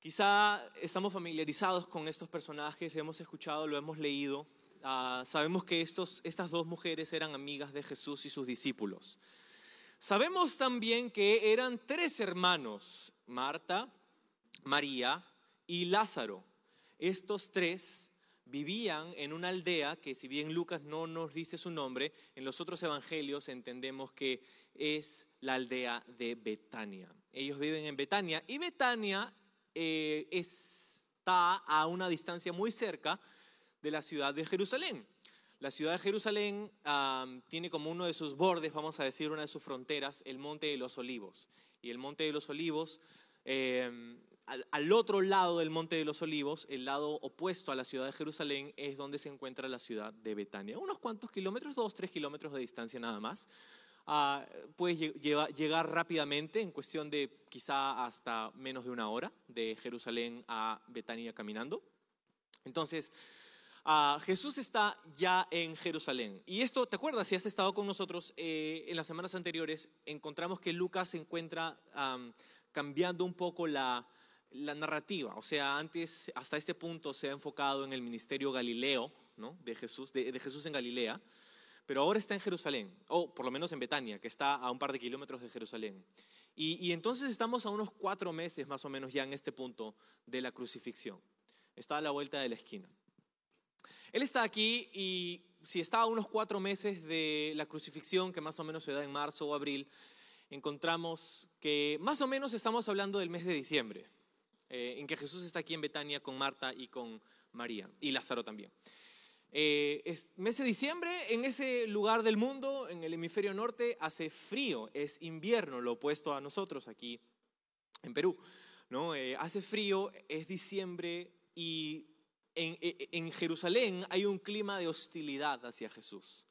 Quizá estamos familiarizados con estos personajes, lo hemos escuchado, lo hemos leído. Ah, sabemos que estos, estas dos mujeres eran amigas de Jesús y sus discípulos. Sabemos también que eran tres hermanos, Marta, María y Lázaro. Estos tres vivían en una aldea que si bien Lucas no nos dice su nombre, en los otros evangelios entendemos que es la aldea de Betania. Ellos viven en Betania y Betania eh, está a una distancia muy cerca de la ciudad de Jerusalén. La ciudad de Jerusalén tiene como uno de sus bordes, vamos a decir, una de sus fronteras, el Monte de los Olivos. Y el Monte de los Olivos, em, al, otro lado del Monte de los Olivos, el lado opuesto a la ciudad de Jerusalén, es donde se encuentra la ciudad de Betania. Unos cuantos kilómetros, dos, tres kilómetros de distancia nada más. Ah, puedes llegar rápidamente, en cuestión de quizá hasta menos de una hora, de Jerusalén a Betania caminando. Entonces, Jesús está ya en Jerusalén. Y esto, ¿te acuerdas? Si has estado con nosotros eh, en las semanas anteriores, encontramos que Lucas se encuentra cambiando un poco la, narrativa. O sea, antes, hasta este punto, se ha enfocado en el ministerio galileo de, Jesús, de Jesús en Galilea pero ahora está en Jerusalén, o por lo menos en Betania, que está a un par de kilómetros de Jerusalén. Y, entonces estamos a unos cuatro meses más o menos ya en este punto de la crucifixión. Está a la vuelta de la esquina. Él está aquí y si está a unos cuatro meses de la crucifixión, que más o menos se da en marzo o abril, encontramos que más o menos estamos hablando del mes de diciembre, eh, en que Jesús está aquí en Betania con Marta y con María, y Lázaro también. Eh, es mes de diciembre, en ese lugar del mundo, en el hemisferio norte, hace frío, es invierno, lo opuesto a nosotros aquí en Perú. ¿no? Eh, hace frío, es diciembre y en, e, en Jerusalén hay un clima de hostilidad hacia Jesús.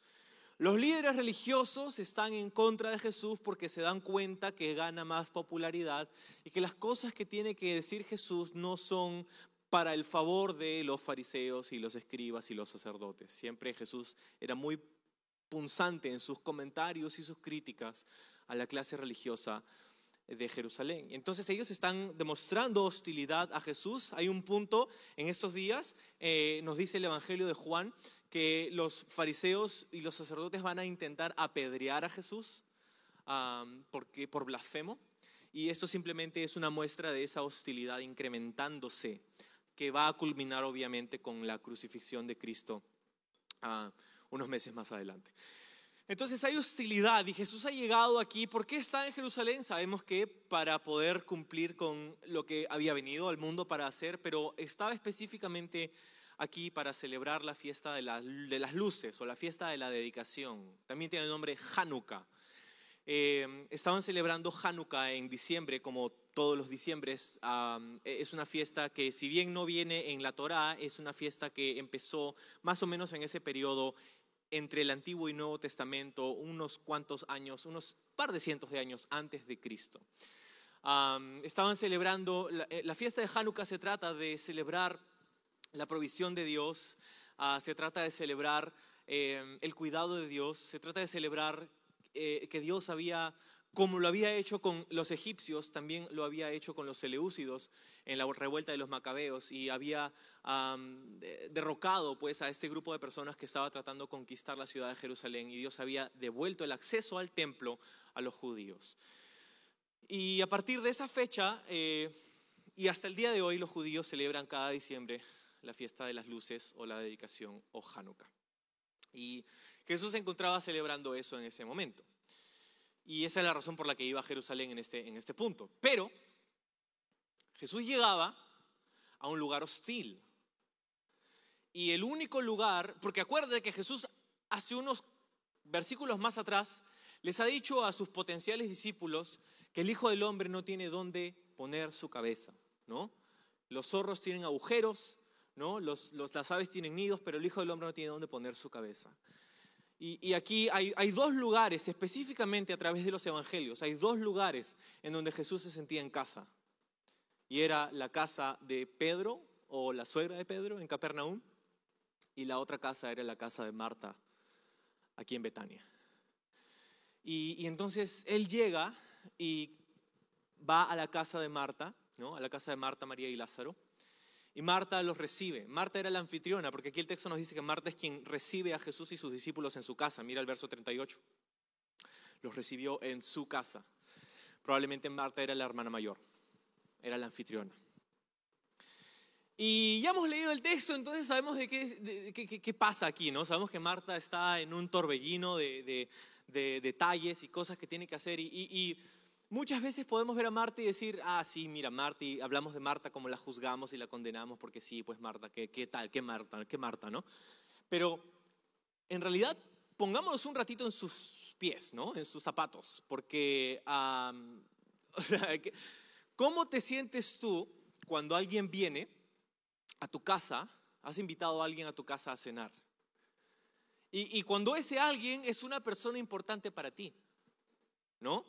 Los líderes religiosos están en contra de Jesús porque se dan cuenta que gana más popularidad y que las cosas que tiene que decir Jesús no son para el favor de los fariseos y los escribas y los sacerdotes. Siempre Jesús era muy punzante en sus comentarios y sus críticas a la clase religiosa de Jerusalén. Entonces ellos están demostrando hostilidad a Jesús. Hay un punto en estos días, eh, nos dice el Evangelio de Juan, que los fariseos y los sacerdotes van a intentar apedrear a Jesús porque, por blasfemo. Y esto simplemente es una muestra de esa hostilidad incrementándose que va a culminar obviamente con la crucifixión de Cristo ah, unos meses más adelante. Entonces hay hostilidad y Jesús ha llegado aquí. ¿Por qué está en Jerusalén? Sabemos que para poder cumplir con lo que había venido al mundo para hacer, pero estaba específicamente aquí para celebrar la fiesta de, las luces o la fiesta de la dedicación. También tiene el nombre Hanukkah. Eh, estaban celebrando Hanukkah en diciembre, como todos los diciembres. E, es una fiesta que, si bien no viene en la Torá, es una fiesta que empezó más o menos en ese periodo entre el Antiguo y Nuevo Testamento, unos cuantos años, unos par de cientos de años antes de Cristo. estaban celebrando, eh, la, fiesta de Hanukkah se trata de celebrar la provisión de Dios, ah, se trata de celebrar eh, el cuidado de Dios, se trata de celebrar eh, que Dios había, como lo había hecho con los egipcios, también lo había hecho con los Seleucidos en la revuelta de los macabeos y había derrocado pues a este grupo de personas que estaba tratando de conquistar la ciudad de Jerusalén y Dios había devuelto el acceso al templo a los judíos. Y a partir de esa fecha eh, y hasta el día de hoy los judíos celebran cada diciembre la fiesta de las luces o la dedicación o Hanukkah. Y Jesús se encontraba celebrando eso en ese momento. Y esa es la razón por la que iba a Jerusalén en este, en este punto. Pero Jesús llegaba a un lugar hostil. Y el único lugar, porque acuérdate que Jesús hace unos versículos más atrás les ha dicho a sus potenciales discípulos que el Hijo del Hombre no tiene dónde poner su cabeza, ¿no? Los zorros tienen agujeros, ¿no? Los, las aves tienen nidos, pero el Hijo del Hombre no tiene dónde poner su cabeza. Y, aquí hay, hay dos lugares, específicamente a través de los evangelios, hay dos lugares en donde Jesús se sentía en casa. Y era la casa de Pedro o la suegra de Pedro en Capernaum, y la otra casa era la casa de Marta, aquí en Betania. Y, y entonces él llega y va a la casa de Marta, ¿no? A la casa de Marta, María y Lázaro. Y Marta los recibe. Marta era la anfitriona, porque aquí el texto nos dice que Marta es quien recibe a Jesús y sus discípulos en su casa. Mira el verso 38. Los recibió en su casa. Probablemente Marta era la hermana mayor, era la anfitriona. Y ya hemos leído el texto, entonces sabemos de qué, qué- pasa aquí, ¿no? Sabemos que Marta está en un torbellino de, de- de detalles y cosas que tiene que hacer. Y muchas veces podemos ver a Marta y decir, ah, sí, mira, Marta, y hablamos de Marta como la juzgamos y la condenamos, porque sí, pues Marta, ¿qué, qué tal? ¿Qué Marta? ¿Qué Marta, no? Pero en realidad, pongámonos un ratito en sus pies, ¿no? En sus zapatos, porque, que- ¿cómo te sientes tú cuando alguien viene a tu casa, has invitado a alguien a tu casa a cenar? Y, y cuando ese alguien es una persona importante para ti, ¿no?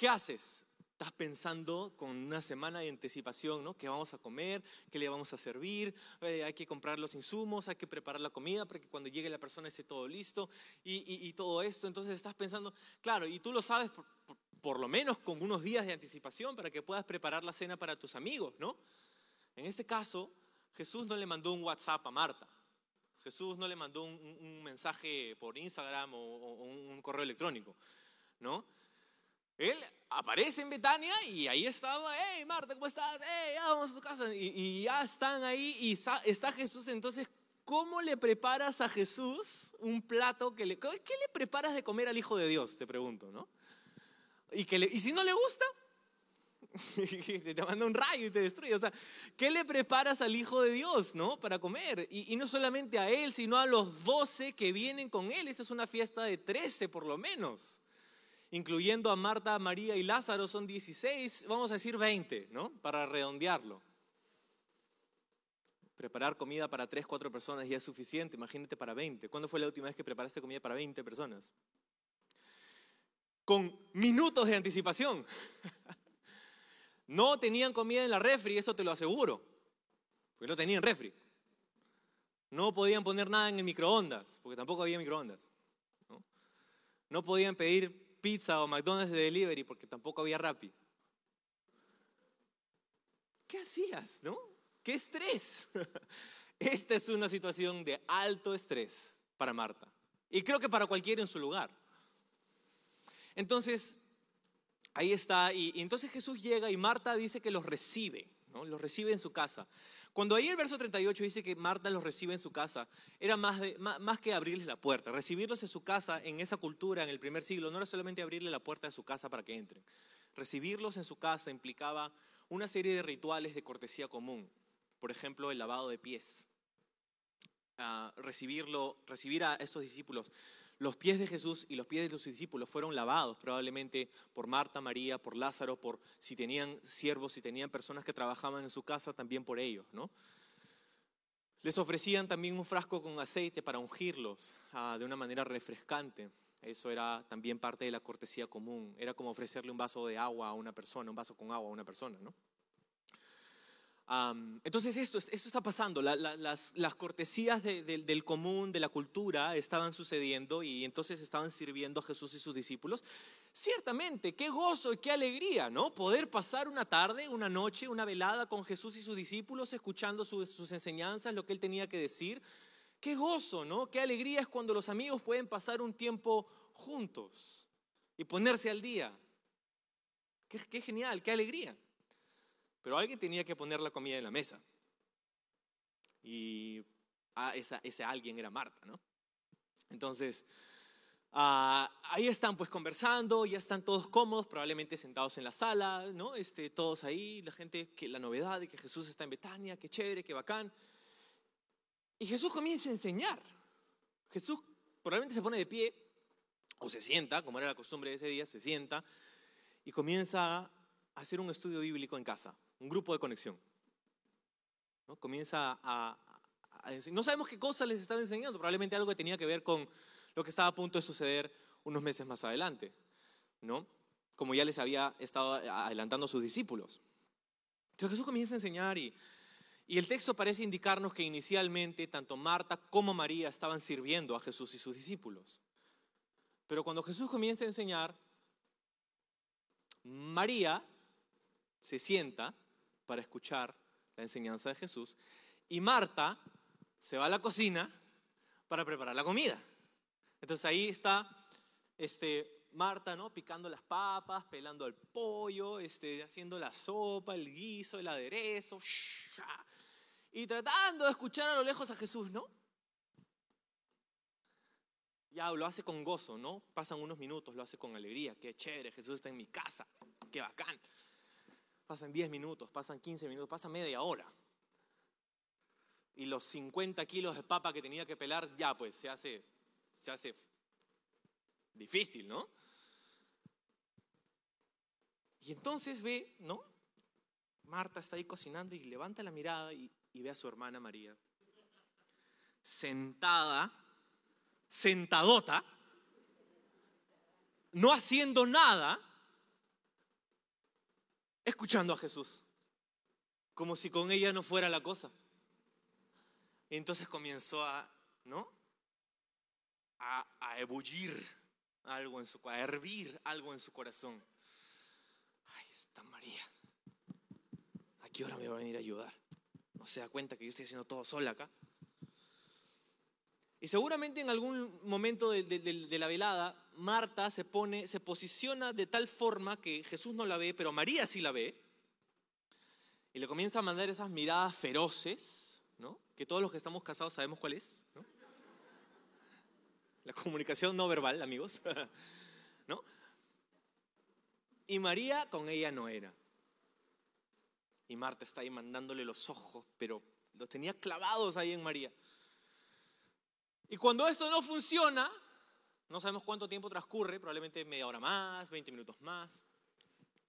¿Qué haces? Estás pensando con una semana de anticipación, ¿no? ¿Qué vamos a comer? ¿Qué le vamos a servir? Eh, hay que comprar los insumos, hay que preparar la comida para que cuando llegue la persona esté todo listo y, y- y todo esto. Entonces estás pensando, claro, y tú lo sabes por, por- por lo menos con unos días de anticipación para que puedas preparar la cena para tus amigos, ¿no? En este caso, Jesús no le mandó un WhatsApp a Marta. Jesús no le mandó un, un- mensaje por Instagram o, o un correo electrónico, ¿no? Él aparece en Betania y ahí estaba, hey Marta, ¿cómo estás? Hey, ya vamos a tu casa. Y, ya están ahí y está Jesús. Entonces, ¿cómo le preparas a Jesús un plato que le... ¿Qué le preparas de comer al Hijo de Dios? Te pregunto, ¿no? Y, que y si no le gusta, se te manda un rayo y te destruye. O sea, ¿qué le preparas al Hijo de Dios, no? Para comer. Y, no solamente a él, sino a los doce que vienen con él. Esta es una fiesta de trece por lo menos. Incluyendo a Marta, María y Lázaro son 16, vamos a decir 20, ¿no? Para redondearlo. Preparar comida para 3, 4 personas ya es suficiente, imagínate para 20. ¿Cuándo fue la última vez que preparaste comida para 20 personas? Con minutos de anticipación. No tenían comida en la refri, eso te lo aseguro. Porque no tenían refri. No podían poner nada en el microondas, porque tampoco había microondas. No, no podían pedir pizza o McDonald's de delivery, porque tampoco había Rappi. ¿Qué hacías, no? ¿Qué estrés? Esta es una situación de alto estrés para Marta. Y creo que para cualquiera en su lugar. Entonces, ahí está. Y, y entonces Jesús llega y Marta dice que los recibe, ¿no? Los recibe en su casa. Cuando ahí el verso 38 dice que Marta los recibe en su casa, era más, de- más, que abrirles la puerta. Recibirlos en su casa, en esa cultura, en el primer siglo, no era solamente abrirle la puerta de su casa para que entren. Recibirlos en su casa implicaba una serie de rituales de cortesía común. Por ejemplo, el lavado de pies. Ah, recibirlo, recibir a estos discípulos. Los pies de Jesús y los pies de los discípulos fueron lavados probablemente por Marta, María, por Lázaro, por si tenían siervos, si tenían personas que trabajaban en su casa, también por ellos, ¿no? Les ofrecían también un frasco con aceite para ungirlos ah, de una manera refrescante. Eso era también parte de la cortesía común. Era como ofrecerle un vaso de agua a una persona, un vaso con agua a una persona, ¿no? Entonces esto, está pasando, La- la- las, cortesías de- de- del común, de la cultura, estaban sucediendo y entonces estaban sirviendo a Jesús y sus discípulos. Ciertamente, qué gozo y qué alegría, ¿no? Poder pasar una tarde, una noche, una velada con Jesús y sus discípulos, escuchando sus, enseñanzas, lo que él tenía que decir. Qué gozo, ¿no? Qué alegría es cuando los amigos pueden pasar un tiempo juntos y ponerse al día. Qué genial, qué alegría. Pero alguien tenía que poner la comida en la mesa. Y ah, esa, ese alguien era Marta, ¿no? Entonces, ah, ahí están pues conversando, ya están todos cómodos, probablemente sentados en la sala, ¿no? Este, todos ahí, la gente, que la novedad de que Jesús está en Betania, qué chévere, qué bacán. Y Jesús comienza a enseñar. Jesús probablemente se pone de pie o se sienta, como era la costumbre de ese día, se sienta y comienza a hacer un estudio bíblico en casa, un grupo de conexión. ¿no? Comienza a, a. No sabemos qué cosa les estaba enseñando, probablemente algo que tenía que ver con lo que estaba a punto de suceder unos meses más adelante, ¿no? Como ya les había estado adelantando a sus discípulos. Entonces Jesús comienza a enseñar y, y el texto parece indicarnos que inicialmente tanto Marta como María estaban sirviendo a Jesús y sus discípulos. Pero cuando Jesús comienza a enseñar, María se sienta para escuchar la enseñanza de Jesús y Marta se va a la cocina para preparar la comida. Entonces ahí está este, Marta, ¿no? Picando las papas, pelando el pollo, este, haciendo la sopa, el guiso, el aderezo, y tratando de escuchar a lo lejos a Jesús, ¿no? Ya lo hace con gozo, ¿no? Pasan unos minutos, lo hace con alegría. Qué chévere, Jesús está en mi casa. Qué bacán. Pasan 10 minutos, pasan 15 minutos, pasa media hora. Y los 50 kilos de papa que tenía que pelar, ya pues se hace, se hace difícil, ¿no? Y entonces ve, ¿no? Marta está ahí cocinando y levanta la mirada y, y ve a su hermana María sentada sentadota, no haciendo nada, escuchando a Jesús, como si con ella no fuera la cosa. Y entonces comenzó a, ¿no? A, a ebullir algo en su a hervir algo en su corazón. Ay, esta María, ¿a qué hora me va a venir a ayudar? ¿No se da cuenta que yo estoy haciendo todo sola acá? Y seguramente en algún momento de, la velada, Marta se pone, se posiciona de tal forma que Jesús no la ve, pero María sí la ve. Y le comienza a mandar esas miradas feroces, ¿no? Que todos los que estamos casados sabemos cuál es, ¿no? La comunicación no verbal, amigos, ¿no? Y María con ella no era. Y Marta está ahí mandándole los ojos, pero los tenía clavados ahí en María. Y cuando eso no funciona, no sabemos cuánto tiempo transcurre, probablemente media hora más, 20 minutos más.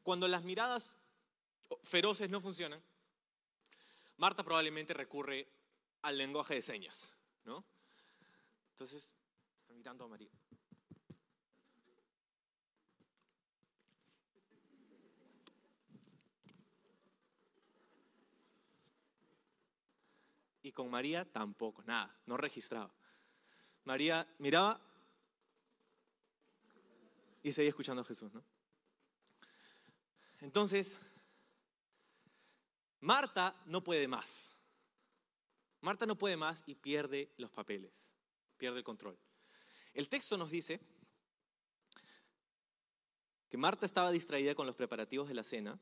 Cuando las miradas feroces no funcionan, Marta probablemente recurre al lenguaje de señas, ¿no? Entonces, está mirando a María. Y con María tampoco, nada, no registraba. María miraba y seguía escuchando a Jesús, ¿no? Entonces, Marta no puede más. Marta no puede más y pierde los papeles, pierde el control. El texto nos dice que Marta estaba distraída con los preparativos de la cena,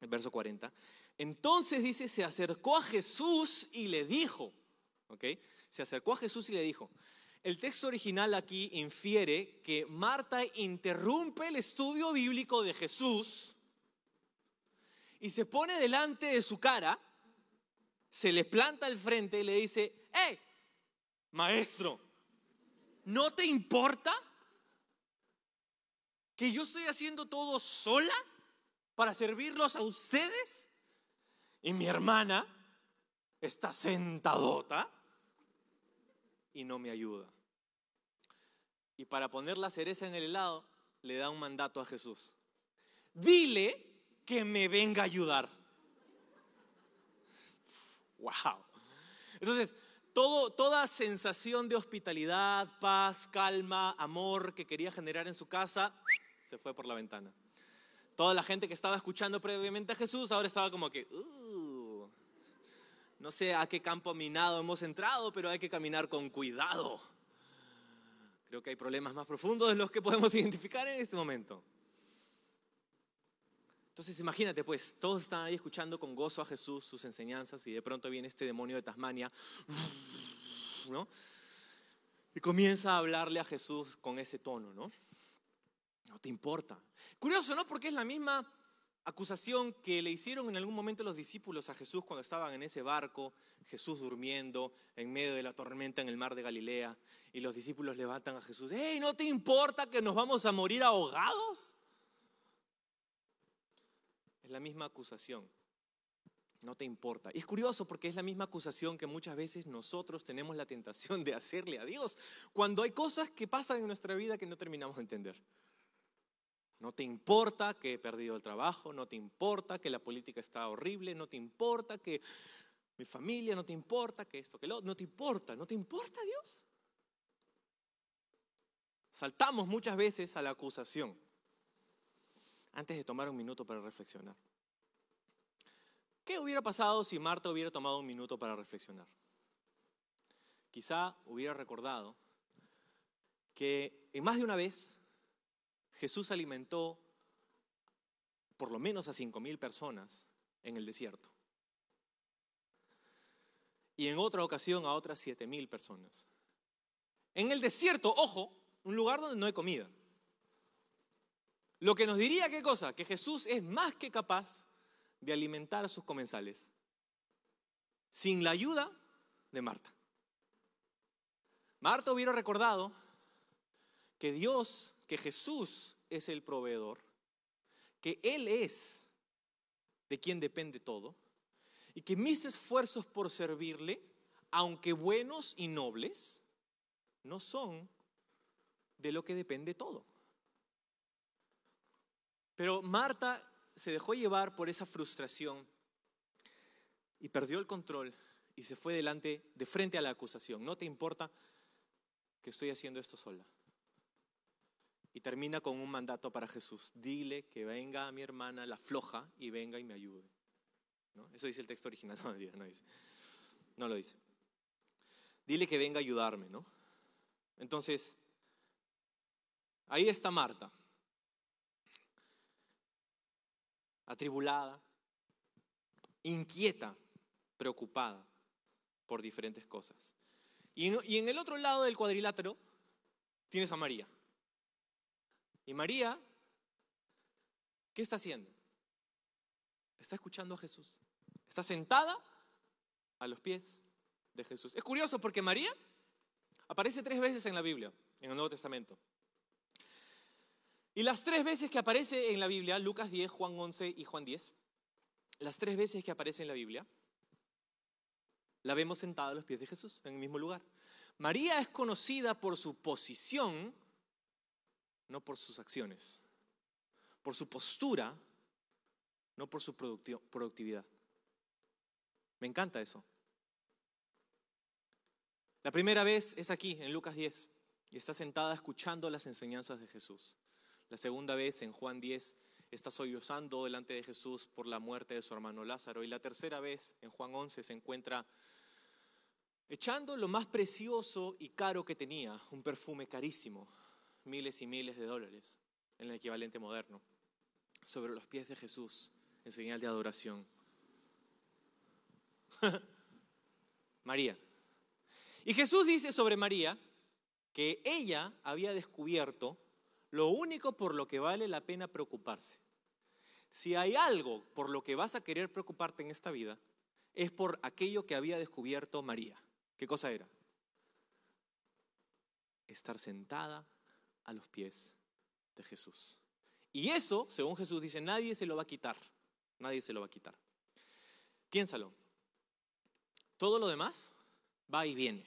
el verso 40. Entonces dice, se acercó a Jesús y le dijo, ¿ok? Se acercó a Jesús y le dijo, el texto original aquí infiere que Marta interrumpe el estudio bíblico de Jesús y se pone delante de su cara, se le planta al frente y le dice, ¡eh, maestro! ¿No te importa que yo estoy haciendo todo sola para servirlos a ustedes? Y mi hermana está sentadota y no me ayuda. Y para poner la cereza en el helado, le da un mandato a Jesús. Dile que me venga a ayudar. Wow. Entonces, toda sensación de hospitalidad, paz, calma, amor que quería generar en su casa, se fue por la ventana. Toda la gente que estaba escuchando previamente a Jesús ahora estaba como que, uh, no sé a qué campo minado hemos entrado, pero hay que caminar con cuidado. Creo que hay problemas más profundos de los que podemos identificar en este momento. Entonces imagínate pues, todos están ahí escuchando con gozo a Jesús sus enseñanzas y de pronto viene este demonio de Tasmania, ¿no? Y comienza a hablarle a Jesús con ese tono, ¿no? No te importa. Curioso, ¿no? Porque es la misma acusación que le hicieron en algún momento los discípulos a Jesús cuando estaban en ese barco, Jesús durmiendo en medio de la tormenta en el mar de Galilea, y los discípulos levantan a Jesús, ¡Hey, ¿no te importa que nos vamos a morir ahogados? Es la misma acusación No te importa. Y es curioso porque es la misma acusación que muchas veces nosotros tenemos la tentación de hacerle a Dios cuando hay cosas que pasan en nuestra vida que no terminamos de entender. No te importa que he perdido el trabajo, no te importa que la política está horrible, no te importa que mi familia, no te importa que esto, que lo, no te importa, no te importa Dios. Saltamos muchas veces a la acusación antes de tomar un minuto para reflexionar. ¿Qué hubiera pasado si Marta hubiera tomado un minuto para reflexionar? Quizá hubiera recordado que en más de una vez Jesús alimentó por lo menos a cinco mil personas en el desierto. Y en otra ocasión a otras siete mil personas. En el desierto, ojo, un lugar donde no hay comida. Lo que nos diría qué cosa? Que Jesús es más que capaz de alimentar a sus comensales sin la ayuda de Marta. Marta hubiera recordado que Dios, que Jesús es el proveedor, que Él es de quien depende todo, y que mis esfuerzos por servirle, aunque buenos y nobles, no son de lo que depende todo. Pero Marta se dejó llevar por esa frustración y perdió el control y se fue delante, de frente a la acusación. No te importa que estoy haciendo esto sola. Y termina con un mandato para Jesús. Dile que venga a mi hermana la floja y venga y me ayude. ¿No? Eso dice el texto original. No, no, dice. no lo dice. Dile que venga a ayudarme, ¿no? Entonces, ahí está Marta. atribulada, inquieta, preocupada por diferentes cosas. Y en, el otro lado del cuadrilátero tienes a María. Y María, ¿qué está haciendo? Está escuchando a Jesús. Está sentada a los pies de Jesús. Es curioso porque María aparece tres veces en la Biblia, en el Nuevo Testamento. Y las tres veces que aparece en la Biblia, Lucas 10, Juan 11 y Juan 10, las tres veces que aparece en la Biblia, la vemos sentada a los pies de Jesús, en el mismo lugar. María es conocida por su posición, no por sus acciones, por su postura, no por su productividad. Me encanta eso. La primera vez es aquí, en Lucas 10, y está sentada escuchando las enseñanzas de Jesús. La segunda vez en Juan 10 está sollozando delante de Jesús por la muerte de su hermano Lázaro. Y la tercera vez en Juan 11 se encuentra echando lo más precioso y caro que tenía, un perfume carísimo, miles y miles de dólares, en el equivalente moderno, sobre los pies de Jesús en señal de adoración. María. Y Jesús dice sobre María que ella había descubierto lo único por lo que vale la pena preocuparse. Si hay algo por lo que vas a querer preocuparte en esta vida, es por aquello que había descubierto María. ¿Qué cosa era? Estar sentada a los pies de Jesús. Y eso, según Jesús dice, nadie se lo va a quitar. Nadie se lo va a quitar. Piénsalo. Todo lo demás va y viene.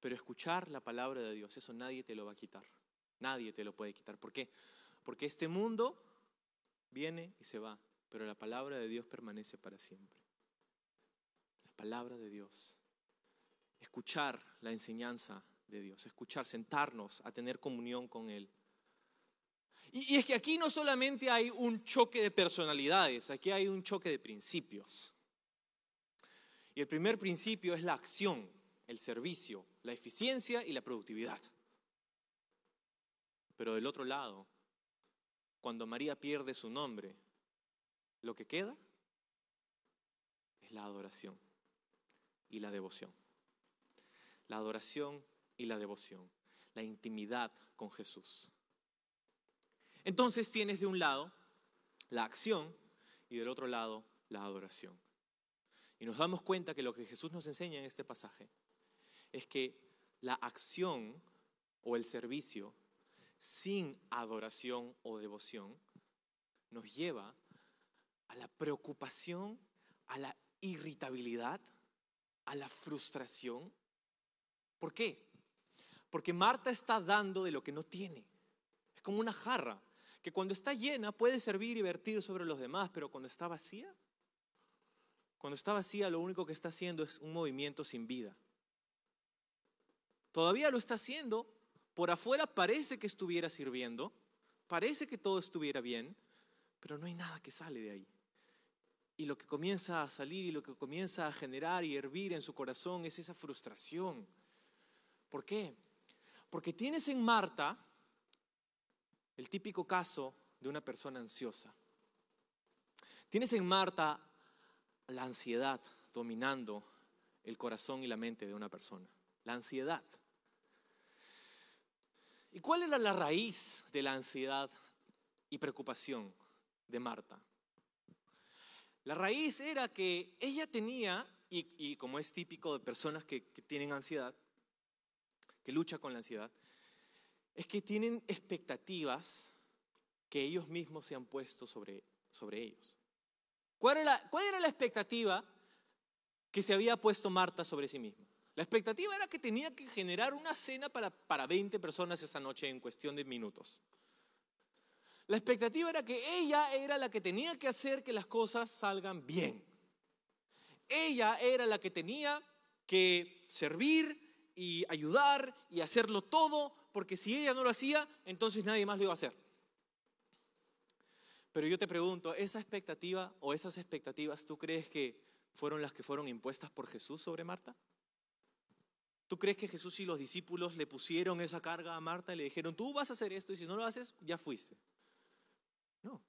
Pero escuchar la palabra de Dios, eso nadie te lo va a quitar. Nadie te lo puede quitar. ¿Por qué? Porque este mundo viene y se va, pero la palabra de Dios permanece para siempre. La palabra de Dios. Escuchar la enseñanza de Dios, escuchar, sentarnos a tener comunión con Él. Y, y es que aquí no solamente hay un choque de personalidades, aquí hay un choque de principios. Y el primer principio es la acción, el servicio, la eficiencia y la productividad. Pero del otro lado, cuando María pierde su nombre, lo que queda es la adoración y la devoción. La adoración y la devoción, la intimidad con Jesús. Entonces tienes de un lado la acción y del otro lado la adoración. Y nos damos cuenta que lo que Jesús nos enseña en este pasaje es que la acción o el servicio sin adoración o devoción nos lleva a la preocupación a la irritabilidad, a la frustración. ¿Por qué? Porque Marta está dando de lo que no tiene. Es como una jarra que cuando está llena puede servir y vertir sobre los demás, pero cuando está vacía, cuando está vacía lo único que está haciendo es un movimiento sin vida. Todavía lo está haciendo, por afuera parece que estuviera sirviendo, parece que todo estuviera bien, pero no hay nada que sale de ahí. Y lo que comienza a salir y lo que comienza a generar y hervir en su corazón es esa frustración. ¿Por qué? Porque tienes en Marta el típico caso de una persona ansiosa. Tienes en Marta la ansiedad dominando el corazón y la mente de una persona. La ansiedad. ¿Y cuál era la raíz de la ansiedad y preocupación de Marta? La raíz era que ella tenía, y, como es típico de personas que, tienen ansiedad, que luchan con la ansiedad, es que tienen expectativas que ellos mismos se han puesto sobre, sobre ellos. ¿Cuál era, ¿Cuál era la expectativa que se había puesto Marta sobre sí misma? La expectativa era que tenía que generar una cena para, para 20 personas esa noche en cuestión de minutos. La expectativa era que ella era la que tenía que hacer que las cosas salgan bien. Ella era la que tenía que servir y ayudar y hacerlo todo, porque si ella no lo hacía, entonces nadie más lo iba a hacer. Pero yo te pregunto, ¿esa expectativa o esas expectativas tú crees que fueron las que fueron impuestas por Jesús sobre Marta? ¿Tú crees que Jesús y los discípulos le pusieron esa carga a Marta y le dijeron, tú vas a hacer esto y si no lo haces, ya fuiste? No.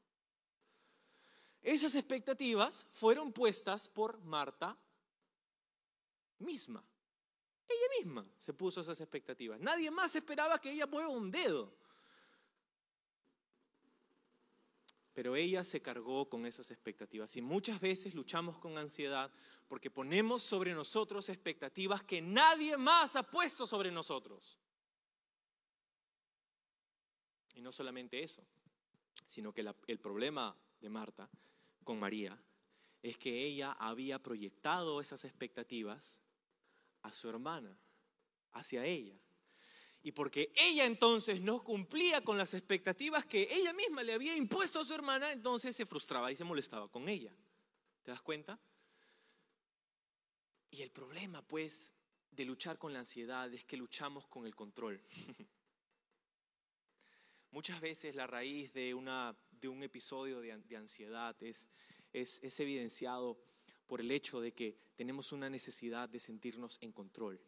Esas expectativas fueron puestas por Marta misma. Ella misma se puso esas expectativas. Nadie más esperaba que ella mueva un dedo. Pero ella se cargó con esas expectativas. Y muchas veces luchamos con ansiedad porque ponemos sobre nosotros expectativas que nadie más ha puesto sobre nosotros. Y no solamente eso, sino que el problema de Marta con María es que ella había proyectado esas expectativas a su hermana, hacia ella. Y porque ella entonces no cumplía con las expectativas que ella misma le había impuesto a su hermana, entonces se frustraba y se molestaba con ella. ¿Te das cuenta? Y el problema, pues, de luchar con la ansiedad es que luchamos con el control. Muchas veces la raíz de, una, de un episodio de, ansiedad es, es, evidenciado por el hecho de que tenemos una necesidad de sentirnos en control.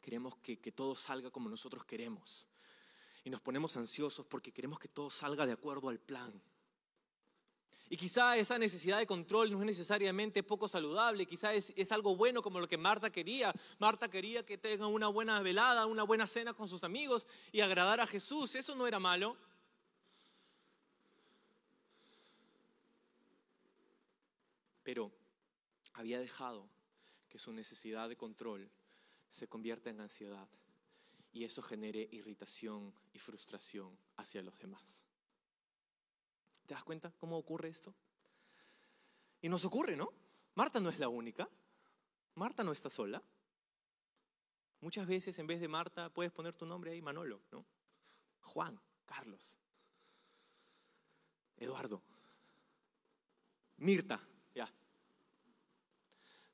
Queremos que, que todo salga como nosotros queremos. Y nos ponemos ansiosos porque queremos que todo salga de acuerdo al plan. Y quizá esa necesidad de control no es necesariamente poco saludable, quizá es, es, algo bueno como lo que Marta quería. Marta quería que tengan una buena velada, una buena cena con sus amigos y agradar a Jesús. Eso no era malo. Pero había dejado que su necesidad de control se convierta en ansiedad y eso genere irritación y frustración hacia los demás. ¿Te das cuenta cómo ocurre esto? Y nos ocurre, ¿no? Marta no es la única. Marta no está sola. Muchas veces en vez de Marta puedes poner tu nombre ahí, Manolo, ¿no? Juan, Carlos, Eduardo, Mirta.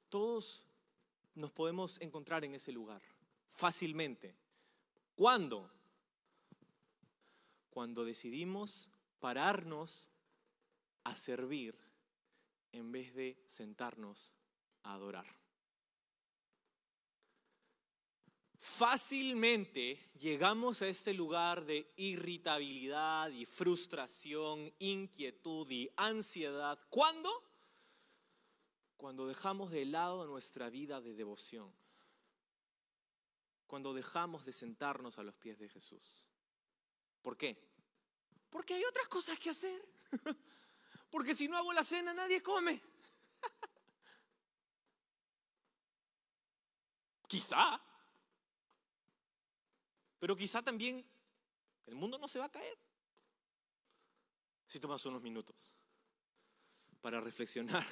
Todos nos podemos encontrar en ese lugar fácilmente. ¿Cuándo? Cuando decidimos pararnos a servir en vez de sentarnos a adorar. Fácilmente llegamos a este lugar de irritabilidad y frustración, inquietud y ansiedad. ¿Cuándo? Cuando dejamos de lado nuestra vida de devoción. Cuando dejamos de sentarnos a los pies de Jesús. ¿Por qué? Porque hay otras cosas que hacer. Porque si no hago la cena nadie come. quizá. Pero quizá también el mundo no se va a caer. Si tomas unos minutos para reflexionar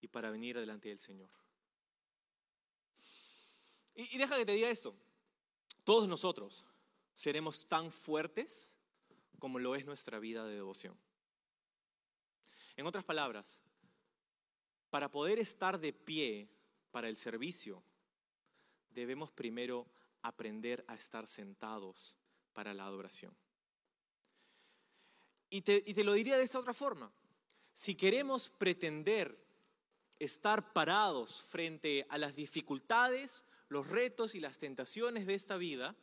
y para venir delante del Señor. Y, y deja que te diga esto, todos nosotros seremos tan fuertes como lo es nuestra vida de devoción. En otras palabras, para poder estar de pie para el servicio, debemos primero aprender a estar sentados para la adoración. Y te, y te, lo diría de esta otra forma. Si queremos pretender estar parados frente a las dificultades, los retos y las tentaciones de esta vida,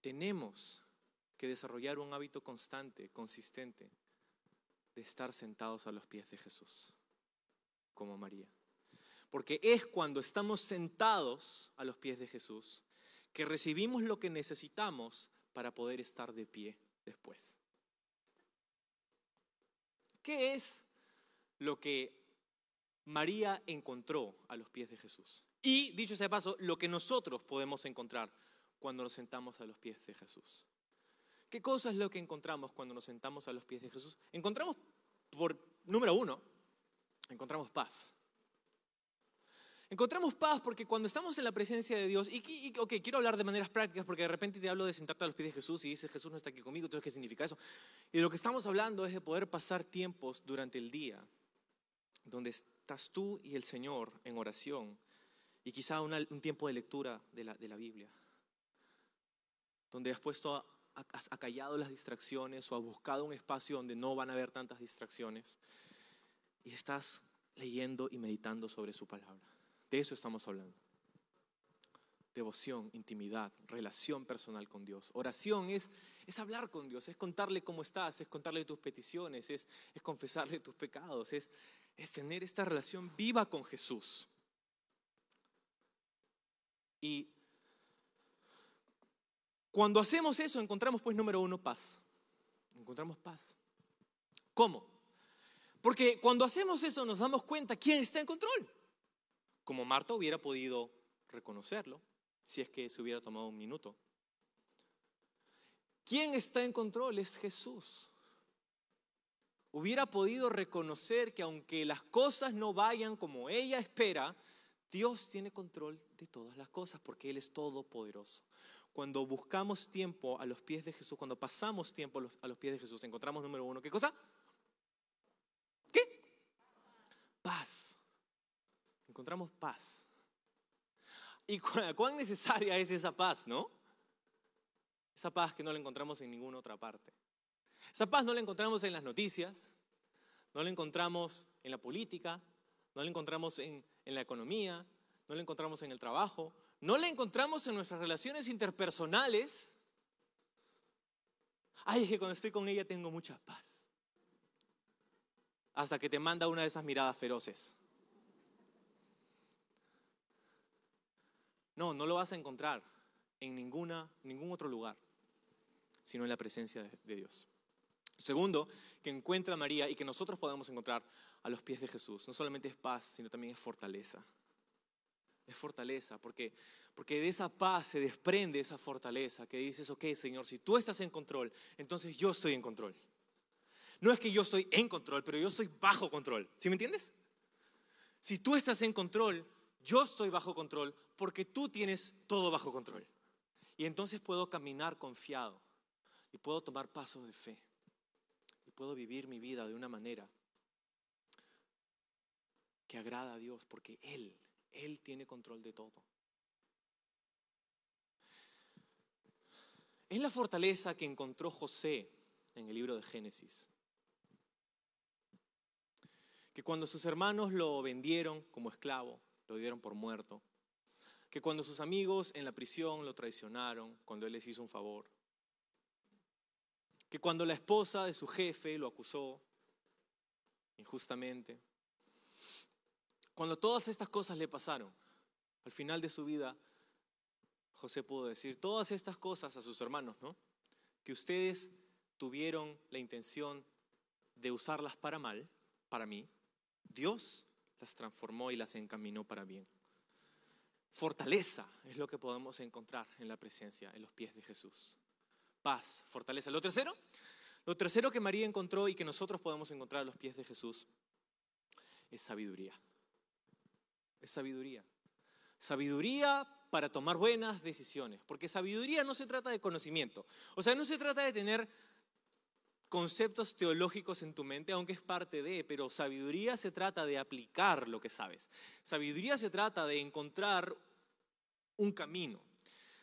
tenemos que desarrollar un hábito constante, consistente, de estar sentados a los pies de Jesús, como María. Porque es cuando estamos sentados a los pies de Jesús que recibimos lo que necesitamos para poder estar de pie después. ¿Qué es lo que María encontró a los pies de Jesús? Y, dicho sea de paso, lo que nosotros podemos encontrar cuando nos sentamos a los pies de Jesús. ¿Qué cosa es lo que encontramos cuando nos sentamos a los pies de Jesús? Encontramos, por número uno, encontramos paz. Encontramos paz porque cuando estamos en la presencia de Dios, y, y, ok, quiero hablar de maneras prácticas porque de repente te hablo de sentarte a los pies de Jesús y dices Jesús no está aquí conmigo, entonces ¿qué significa eso? Y lo que estamos hablando es de poder pasar tiempos durante el día donde estás tú y el Señor en oración y quizá un tiempo de lectura de la, de la Biblia, donde has puesto ha callado las distracciones o has buscado un espacio donde no van a haber tantas distracciones y estás leyendo y meditando sobre su palabra. De eso estamos hablando. Devoción, intimidad, relación personal con Dios. Oración es, es hablar con Dios, es contarle cómo estás, es contarle tus peticiones, es, es confesarle tus pecados, es, es tener esta relación viva con Jesús. Y cuando hacemos eso, encontramos, pues, número uno, paz. Encontramos paz. ¿Cómo? Porque cuando hacemos eso nos damos cuenta quién está en control. Como Marta hubiera podido reconocerlo si es que se hubiera tomado un minuto. ¿Quién está en control? Es Jesús. Hubiera podido reconocer que aunque las cosas no vayan como ella espera, Dios tiene control de todas las cosas porque Él es todopoderoso cuando buscamos tiempo a los pies de Jesús, cuando pasamos tiempo a los, pies de Jesús, encontramos número uno, ¿qué cosa? ¿Qué? Paz. Encontramos paz. ¿Y cuán necesaria es esa paz, no? Esa paz que no la encontramos en ninguna otra parte. Esa paz no la encontramos en las noticias, no la encontramos en la política, no la encontramos en, en la economía, no la encontramos en el trabajo, no la encontramos en nuestras relaciones interpersonales. Ay, es que cuando estoy con ella tengo mucha paz. Hasta que te manda una de esas miradas feroces. No, no lo vas a encontrar en ninguna, ningún otro lugar, sino en la presencia de, de Dios. Segundo, que encuentra María y que nosotros podamos encontrar a los pies de Jesús, no solamente es paz, sino también es fortaleza es fortaleza, porque, porque de esa paz se desprende esa fortaleza que dices, ok Señor, si tú estás en control, entonces yo estoy en control. No es que yo estoy en control, pero yo estoy bajo control. ¿Sí me entiendes? Si tú estás en control, yo estoy bajo control porque tú tienes todo bajo control. Y entonces puedo caminar confiado y puedo tomar pasos de fe puedo vivir mi vida de una manera que agrada a Dios porque Él él tiene control de todo. Es la fortaleza que encontró José en el libro de Génesis. Que cuando sus hermanos lo vendieron como esclavo, lo dieron por muerto. Que cuando sus amigos en la prisión lo traicionaron, cuando él les hizo un favor. Que cuando la esposa de su jefe lo acusó injustamente. Cuando todas estas cosas le pasaron, al final de su vida, José pudo decir todas estas cosas a sus hermanos, ¿no? Que ustedes tuvieron la intención de usarlas para mal, para mí, Dios las transformó y las encaminó para bien. Fortaleza es lo que podemos encontrar en la presencia, en los pies de Jesús. Paz, fortaleza. Lo tercero, lo tercero que María encontró y que nosotros podemos encontrar a los pies de Jesús es sabiduría. Es sabiduría. Sabiduría para tomar buenas decisiones, porque sabiduría no se trata de conocimiento, o sea, no se trata de tener conceptos teológicos en tu mente, aunque es parte de, pero sabiduría se trata de aplicar lo que sabes. Sabiduría se trata de encontrar un camino.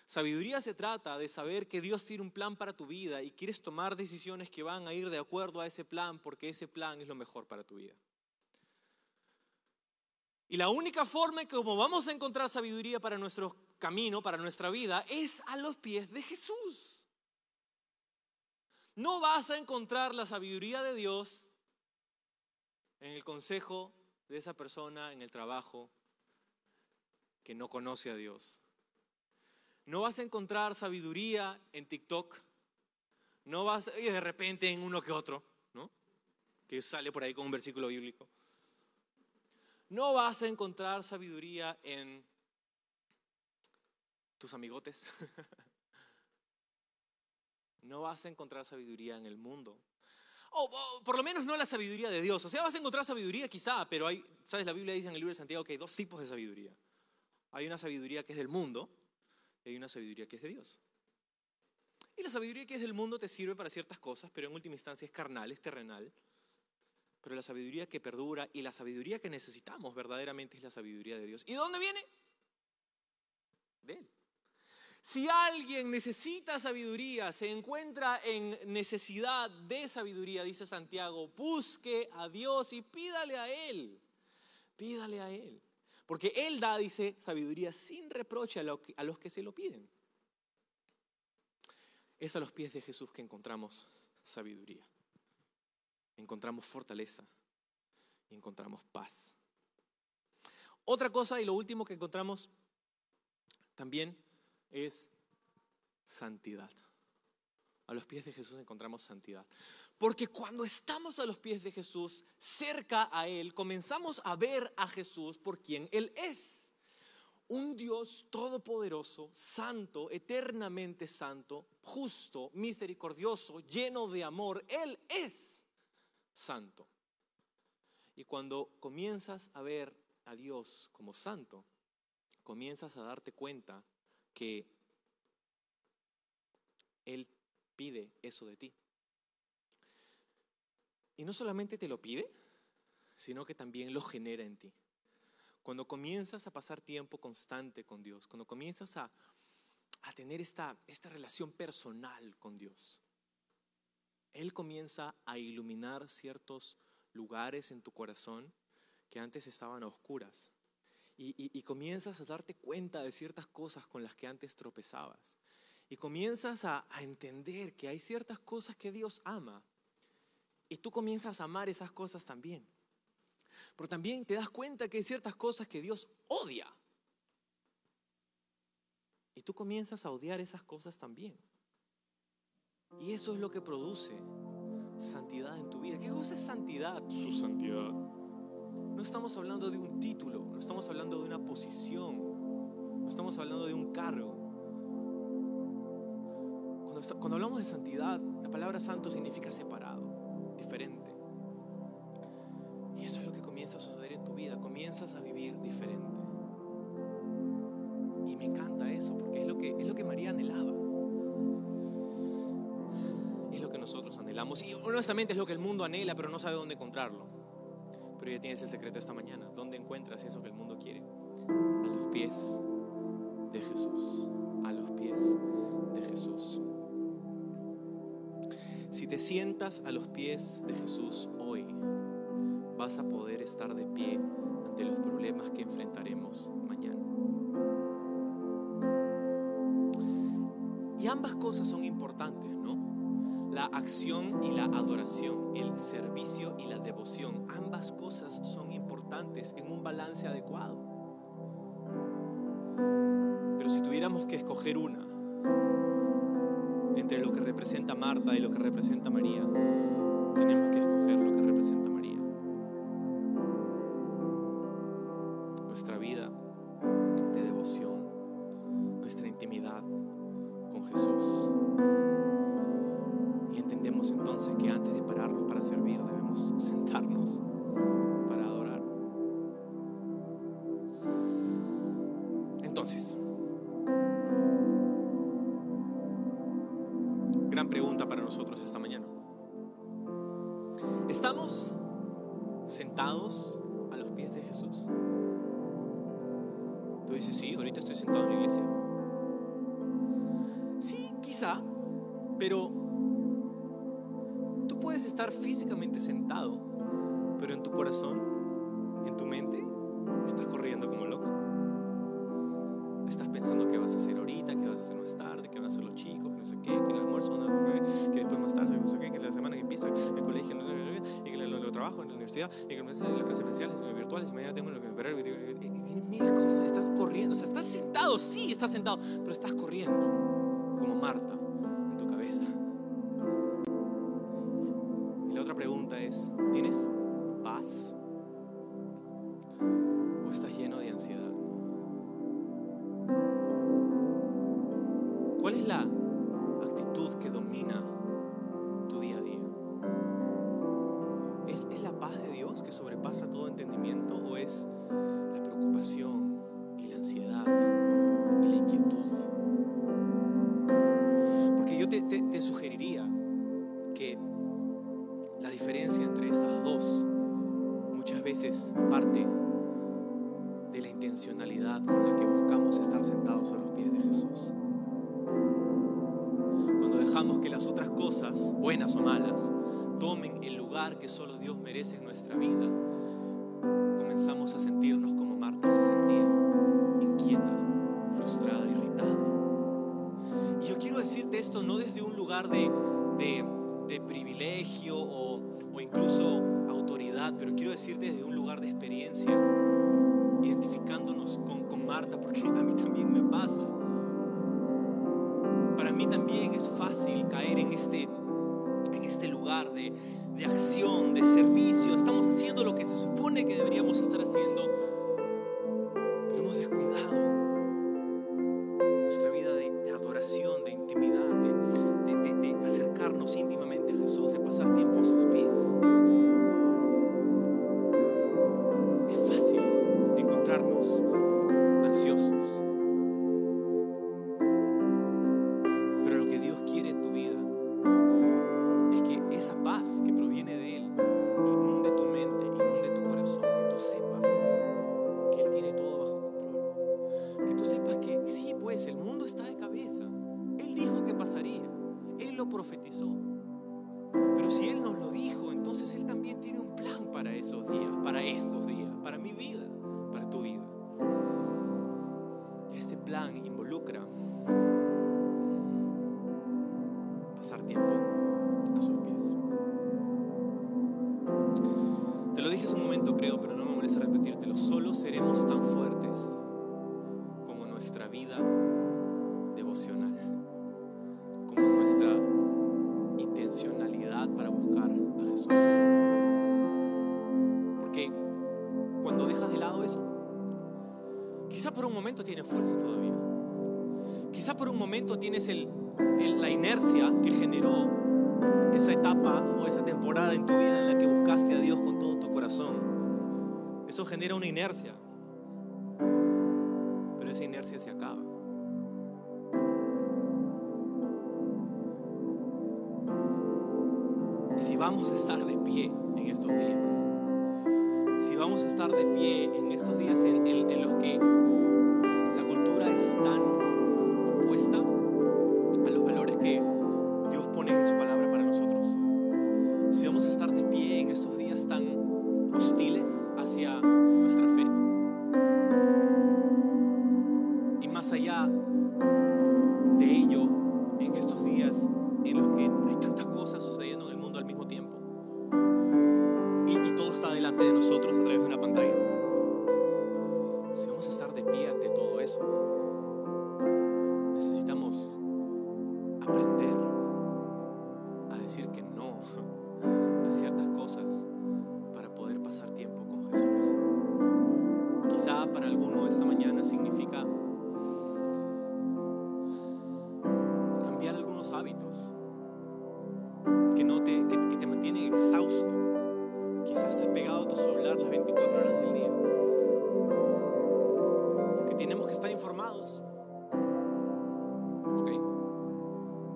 Sabiduría se trata de saber que Dios tiene un plan para tu vida y quieres tomar decisiones que van a ir de acuerdo a ese plan porque ese plan es lo mejor para tu vida. Y la única forma en que vamos a encontrar sabiduría para nuestro camino, para nuestra vida, es a los pies de Jesús. No vas a encontrar la sabiduría de Dios en el consejo de esa persona en el trabajo que no conoce a Dios. No vas a encontrar sabiduría en TikTok. No vas y de repente en uno que otro, ¿no? Que sale por ahí con un versículo bíblico. No vas a encontrar sabiduría en tus amigotes. no vas a encontrar sabiduría en el mundo. O, por lo menos no la sabiduría de Dios. O sea, vas a encontrar sabiduría quizá, pero hay, ¿sabes? La Biblia dice en el libro de Santiago que hay dos tipos de sabiduría. Hay una sabiduría que es del mundo hay una sabiduría que es de Dios. Y la sabiduría que es del mundo te sirve para ciertas cosas, pero en última instancia es carnal, es terrenal. Pero la sabiduría que perdura y la sabiduría que necesitamos verdaderamente es la sabiduría de Dios. ¿Y de dónde viene? De Él. Si alguien necesita sabiduría, se encuentra en necesidad de sabiduría, dice Santiago, busque a Dios y pídale a Él. Pídale a Él. Porque Él da, dice, sabiduría sin reproche a, los que se lo piden. Es a los pies de Jesús que encontramos sabiduría. Encontramos fortaleza y encontramos paz. Otra cosa y lo último que encontramos también es santidad. A los pies de Jesús encontramos santidad. Porque cuando estamos a los pies de Jesús, cerca a Él, comenzamos a ver a Jesús por quien Él es. Un Dios todopoderoso, santo, eternamente santo, justo, misericordioso, lleno de amor. Él es santo. Y cuando comienzas a ver a Dios como santo, comienzas a darte cuenta que Él pide eso de ti. Y no solamente te lo pide, sino que también lo genera en ti. Cuando comienzas a pasar tiempo constante con Dios, cuando comienzas a, a tener esta, esta relación personal con Dios, Él comienza a iluminar ciertos lugares en tu corazón que antes estaban a oscuras. Y, y, comienzas a darte cuenta de ciertas cosas con las que antes tropezabas. Y comienzas a, a entender que hay ciertas cosas que Dios ama y tú comienzas a amar esas cosas también. Pero también te das cuenta que hay ciertas cosas que Dios odia. Y tú comienzas a odiar esas cosas también. Y eso es lo que produce santidad en tu vida. ¿Qué cosa es santidad? Su santidad. No estamos hablando de un título, no estamos hablando de una posición, no estamos hablando de un cargo. Cuando, cuando hablamos de santidad, la palabra santo significa separado diferente. Y eso es lo que comienza a suceder en tu vida, comienzas a vivir diferente. Y me encanta eso, porque es lo que, es lo que María anhelaba. Es lo que nosotros anhelamos. Y honestamente es lo que el mundo anhela, pero no sabe dónde encontrarlo. Pero ya tienes el secreto esta mañana. ¿Dónde encuentras eso que el mundo quiere? A los pies de Jesús. A los pies de Jesús. Si te sientas a los pies de Jesús hoy, vas a poder estar de pie ante los problemas que enfrentaremos mañana. Y ambas cosas son importantes, ¿no? La acción y la adoración, el servicio y la devoción, ambas cosas son importantes en un balance adecuado. Pero si tuviéramos que escoger una, entre lo que representa Marta y lo que representa María, tenemos que escoger lo que representa María. Nuestra vida de devoción, nuestra intimidad con Jesús. Y entendemos entonces que antes de pararnos para servir debemos sentarnos pero tú puedes estar físicamente sentado, pero en tu corazón, en tu mente, estás corriendo como loco. Estás pensando qué vas a hacer ahorita, qué vas a hacer más tarde, qué van a hacer los chicos, que no sé qué, que el almuerzo, que después más tarde, no sé qué, que la semana que empieza, el colegio, y que el trabajo en la universidad, y que las clases presenciales, las virtuales, mañana tengo lo que esperar, y mil cosas, estás corriendo, o sea, estás sentado, sí, estás sentado, pero estás corriendo, veces parte de la intencionalidad con la que buscamos estar sentados a los pies de Jesús cuando dejamos que las otras cosas, buenas o malas, tomen el lugar que solo Dios merece en nuestra vida, comenzamos a sentirnos como Marta se sentía, inquieta, frustrada, irritada. Y yo quiero decirte esto no desde un lugar de, de, de privilegio o, o incluso autoridad, pero quiero decirte desde un de experiencia, identificándonos con, con Marta, porque a mí también me pasa para mí también es fácil caer en este, en este lugar de, de, acción, de servicio. Fuerza todavía. Quizá por un momento tienes la inercia que generó esa etapa o esa temporada en tu vida en la que buscaste a Dios con todo tu corazón. Eso genera una inercia. Pero esa inercia se acaba. Y si vamos a estar de pie en estos días, si vamos a estar de pie en estos días en, los que cultura tenemos que estar informados. ¿Ok?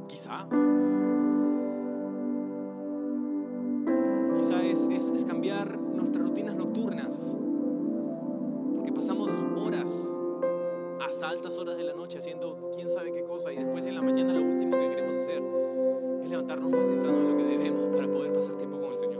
Quizá. Quizá es, es, cambiar nuestras rutinas nocturnas. Porque pasamos horas hasta altas horas de la noche haciendo quién sabe qué cosa y después en la mañana lo último que queremos hacer es levantarnos más temprano de lo que debemos para poder pasar tiempo con el Señor.